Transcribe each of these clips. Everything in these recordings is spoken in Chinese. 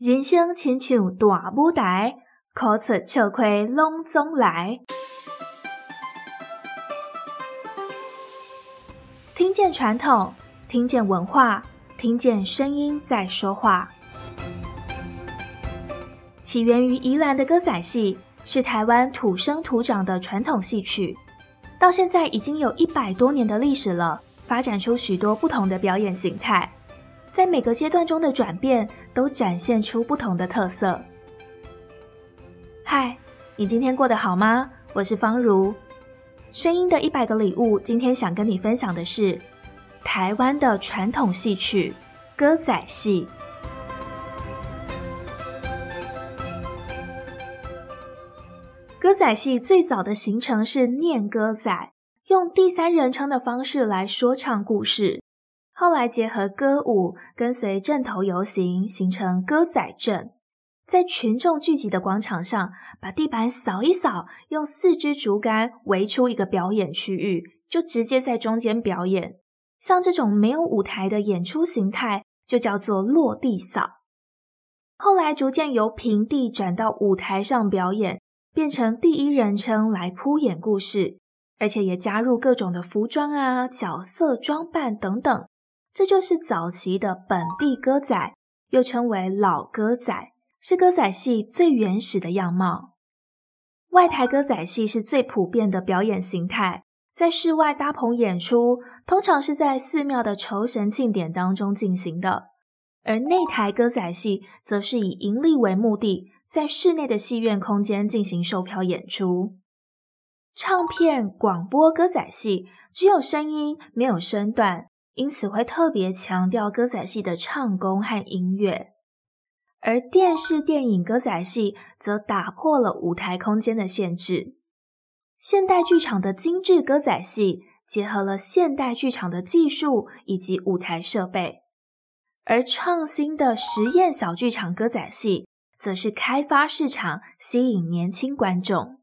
人生亲像大舞台，苦出笑亏拢总来。听见传统，听见文化，听见声音在说话。起源于宜兰的歌仔戏，是台湾土生土长的传统戏曲，到现在已经有一百多年的历史了，发展出许多不同的表演形态。在每个阶段中的转变，都展现出不同的特色。嗨，你今天过得好吗？我是方如。声音的一百个礼物，今天想跟你分享的是台湾的传统戏曲——歌仔戏。歌仔戏最早的形成是念歌仔，用第三人称的方式来说唱故事。后来结合歌舞，跟随阵头游行，形成歌仔阵，在群众聚集的广场上，把地板扫一扫，用四支竹竿围出一个表演区域，就直接在中间表演。像这种没有舞台的演出形态，就叫做落地扫。后来逐渐由平地转到舞台上表演，变成第一人称来铺演故事，而且也加入各种的服装啊、角色装扮等等。这就是早期的本地歌仔，又称为老歌仔，是歌仔戏最原始的样貌。外台歌仔戏是最普遍的表演形态，在室外搭棚演出，通常是在寺庙的酬神庆典当中进行的；而内台歌仔戏则是以盈利为目的，在室内的戏院空间进行售票演出。唱片广播歌仔戏只有声音，没有身段。因此会特别强调歌仔戏的唱功和音乐，而电视电影歌仔戏则打破了舞台空间的限制。现代剧场的精致歌仔戏结合了现代剧场的技术以及舞台设备，而创新的实验小剧场歌仔戏则是开发市场，吸引年轻观众。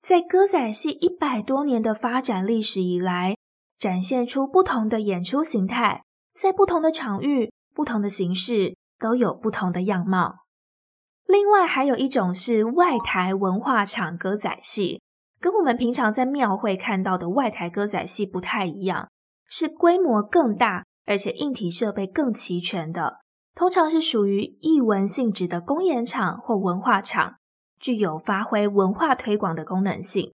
在歌仔戏一百多年的发展历史以来，展现出不同的演出形态，在不同的场域、不同的形式都有不同的样貌。另外，还有一种是外台文化场歌仔戏，跟我们平常在庙会看到的外台歌仔戏不太一样，是规模更大，而且硬体设备更齐全的。通常是属于艺文性质的公演场或文化场，具有发挥文化推广的功能性。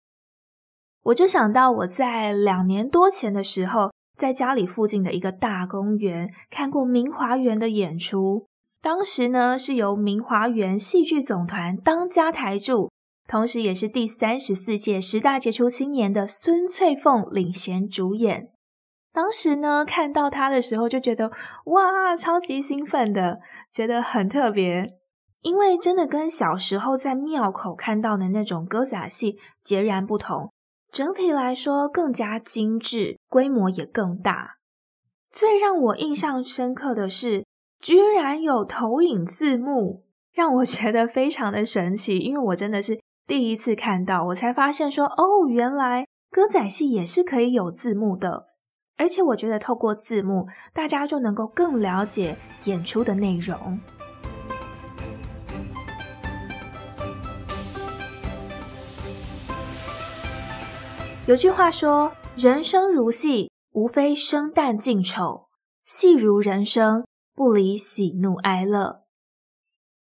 我就想到我在两年多前的时候，在家里附近的一个大公园看过明华园的演出。当时呢，是由明华园戏剧总团当家台柱，同时也是第三十四届十大杰出青年的孙翠凤领衔主演。当时呢，看到他的时候就觉得哇，超级兴奋的，觉得很特别，因为真的跟小时候在庙口看到的那种歌仔戏截然不同。整体来说更加精致，规模也更大。最让我印象深刻的是，居然有投影字幕，让我觉得非常的神奇。因为我真的是第一次看到，我才发现说，哦，原来歌仔戏也是可以有字幕的。而且我觉得透过字幕，大家就能够更了解演出的内容。有句话说：“人生如戏，无非生旦净丑；戏如人生，不离喜怒哀乐。”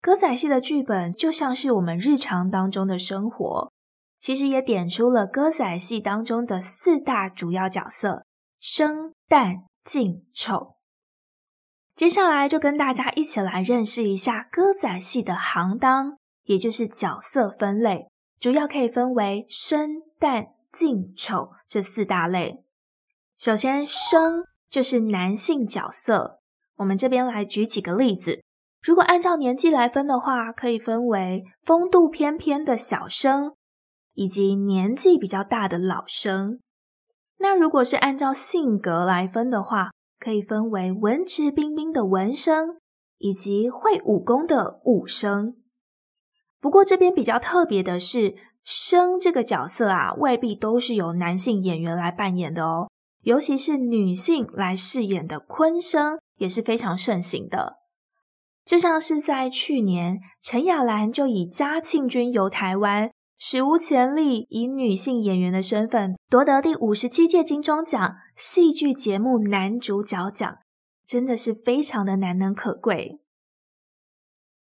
歌仔戏的剧本就像是我们日常当中的生活，其实也点出了歌仔戏当中的四大主要角色：生、旦、净、丑。接下来就跟大家一起来认识一下歌仔戏的行当，也就是角色分类，主要可以分为生、旦。净丑这四大类，首先生就是男性角色。我们这边来举几个例子。如果按照年纪来分的话，可以分为风度翩翩的小生，以及年纪比较大的老生。那如果是按照性格来分的话，可以分为文质彬彬的文生，以及会武功的武生。不过这边比较特别的是，生这个角色啊，未必都是由男性演员来扮演的哦。尤其是女性来饰演的昆生也是非常盛行的。就像是在去年，陈雅兰就以《嘉庆君游台湾》史无前例，以女性演员的身份夺得第五十七届金钟奖戏剧节目男主角奖，真的是非常的难能可贵。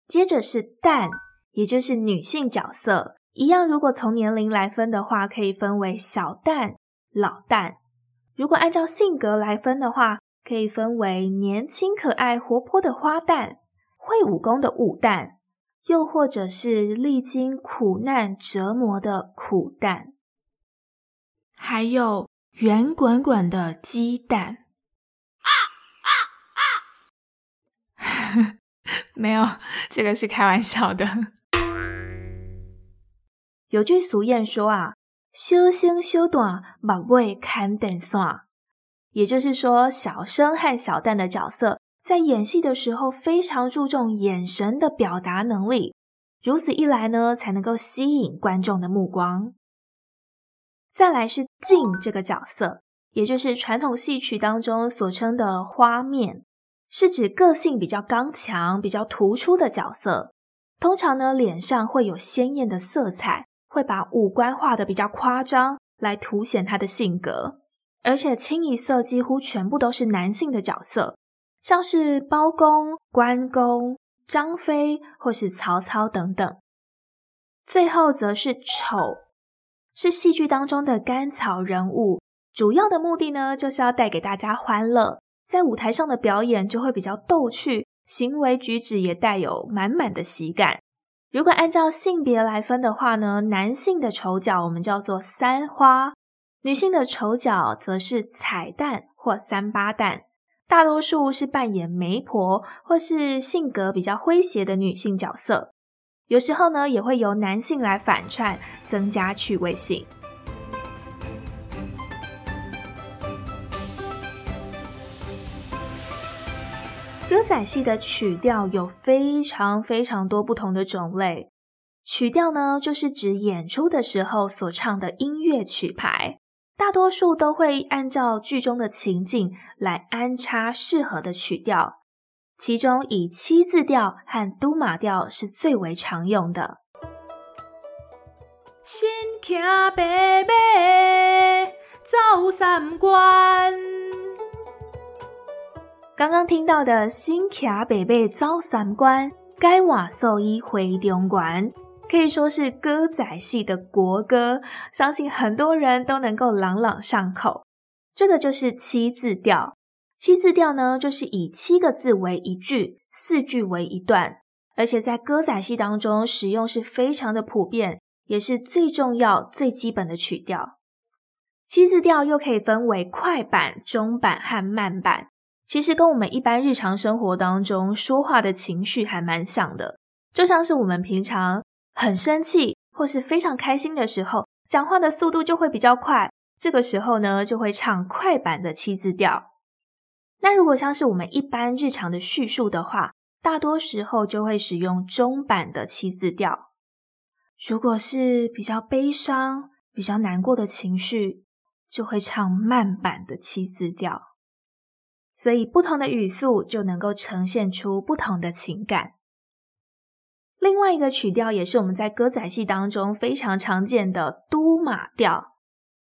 接着是旦，也就是女性角色，一样，如果从年龄来分的话，可以分为小蛋、老蛋；如果按照性格来分的话，可以分为年轻、可爱、活泼的花旦。会武功的武旦，又或者是历经苦难折磨的苦旦，还有圆滚滚的鸡蛋。啊啊啊！没有，这个是开玩笑的。有句俗谚说啊，“小生小旦，目尾看电线”，也就是说，小生和小旦的角色。在演戏的时候，非常注重眼神的表达能力，如此一来呢，才能够吸引观众的目光。再来是净这个角色，也就是传统戏曲当中所称的花面，是指个性比较刚强、比较突出的角色。通常呢，脸上会有鲜艳的色彩，会把五官画得比较夸张，来凸显他的性格。而且清一色几乎全部都是男性的角色。像是包公、关公、张飞或是曹操等等，最后则是丑，是戏剧当中的甘草人物，主要的目的呢，就是要带给大家欢乐，在舞台上的表演就会比较逗趣，行为举止也带有满满的喜感。如果按照性别来分的话呢，男性的丑角我们叫做三花，女性的丑角则是彩蛋或三八蛋。大多数是扮演媒婆或是性格比较诙谐的女性角色，有时候呢也会由男性来反串，增加趣味性。仔戏的曲调有非常非常多不同的种类，曲调呢就是指演出的时候所唱的音乐曲牌。大多数都会按照剧中的情境来安插适合的曲调，其中以七字调和都马调是最为常用的。新骑白马走三关，刚刚听到的“新骑白马走三关，改换素衣回中原”。可以说是歌仔戏的国歌，相信很多人都能够朗朗上口。这个就是七字调。七字调呢，就是以七个字为一句，四句为一段，而且在歌仔戏当中使用是非常的普遍，也是最重要、最基本的曲调。七字调又可以分为快板、中板和慢板，其实跟我们一般日常生活当中说话的情绪还蛮像的，就像是我们平常。很生气或是非常开心的时候，讲话的速度就会比较快。这个时候呢，就会唱快板的七字调。那如果像是我们一般日常的叙述的话，大多时候就会使用中板的七字调。如果是比较悲伤、比较难过的情绪，就会唱慢板的七字调。所以不同的语速就能够呈现出不同的情感。另外一个曲调也是我们在歌仔戏当中非常常见的都马调。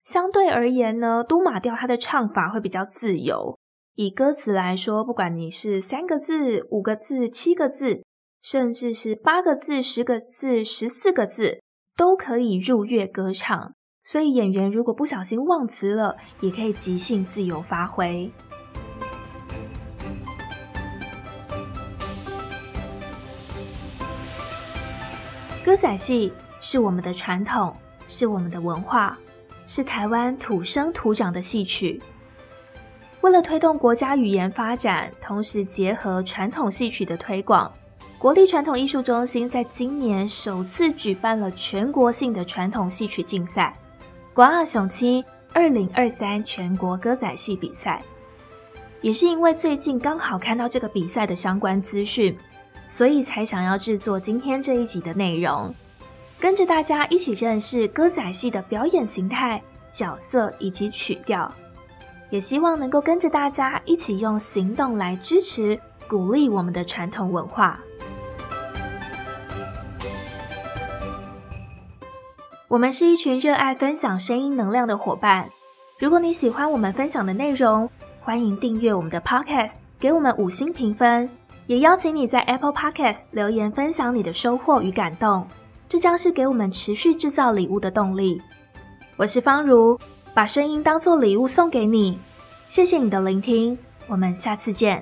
相对而言呢，都马调它的唱法会比较自由。以歌词来说，不管你是三个字、五个字、七个字，甚至是八个字、十个字、十四个字，都可以入乐歌唱。所以演员如果不小心忘词了，也可以即兴自由发挥。歌仔戏是我们的传统，是我们的文化，是台湾土生土长的戏曲。为了推动国家语言发展，同时结合传统戏曲的推广，国立传统艺术中心在今年首次举办了全国性的传统戏曲竞赛——广二雄七二零二三全国歌仔戏比赛。也是因为最近刚好看到这个比赛的相关资讯。所以才想要制作今天这一集的内容，跟着大家一起认识歌仔戏的表演形态、角色以及曲调，也希望能够跟着大家一起用行动来支持鼓励我们的传统文化。我们是一群热爱分享声音能量的伙伴。如果你喜欢我们分享的内容，欢迎订阅我们的 Podcast，给我们五星评分，也邀请你在 Apple Podcast 留言分享你的收获与感动，这将是给我们持续制造礼物的动力。我是方如，把声音当做礼物送给你，谢谢你的聆听，我们下次见。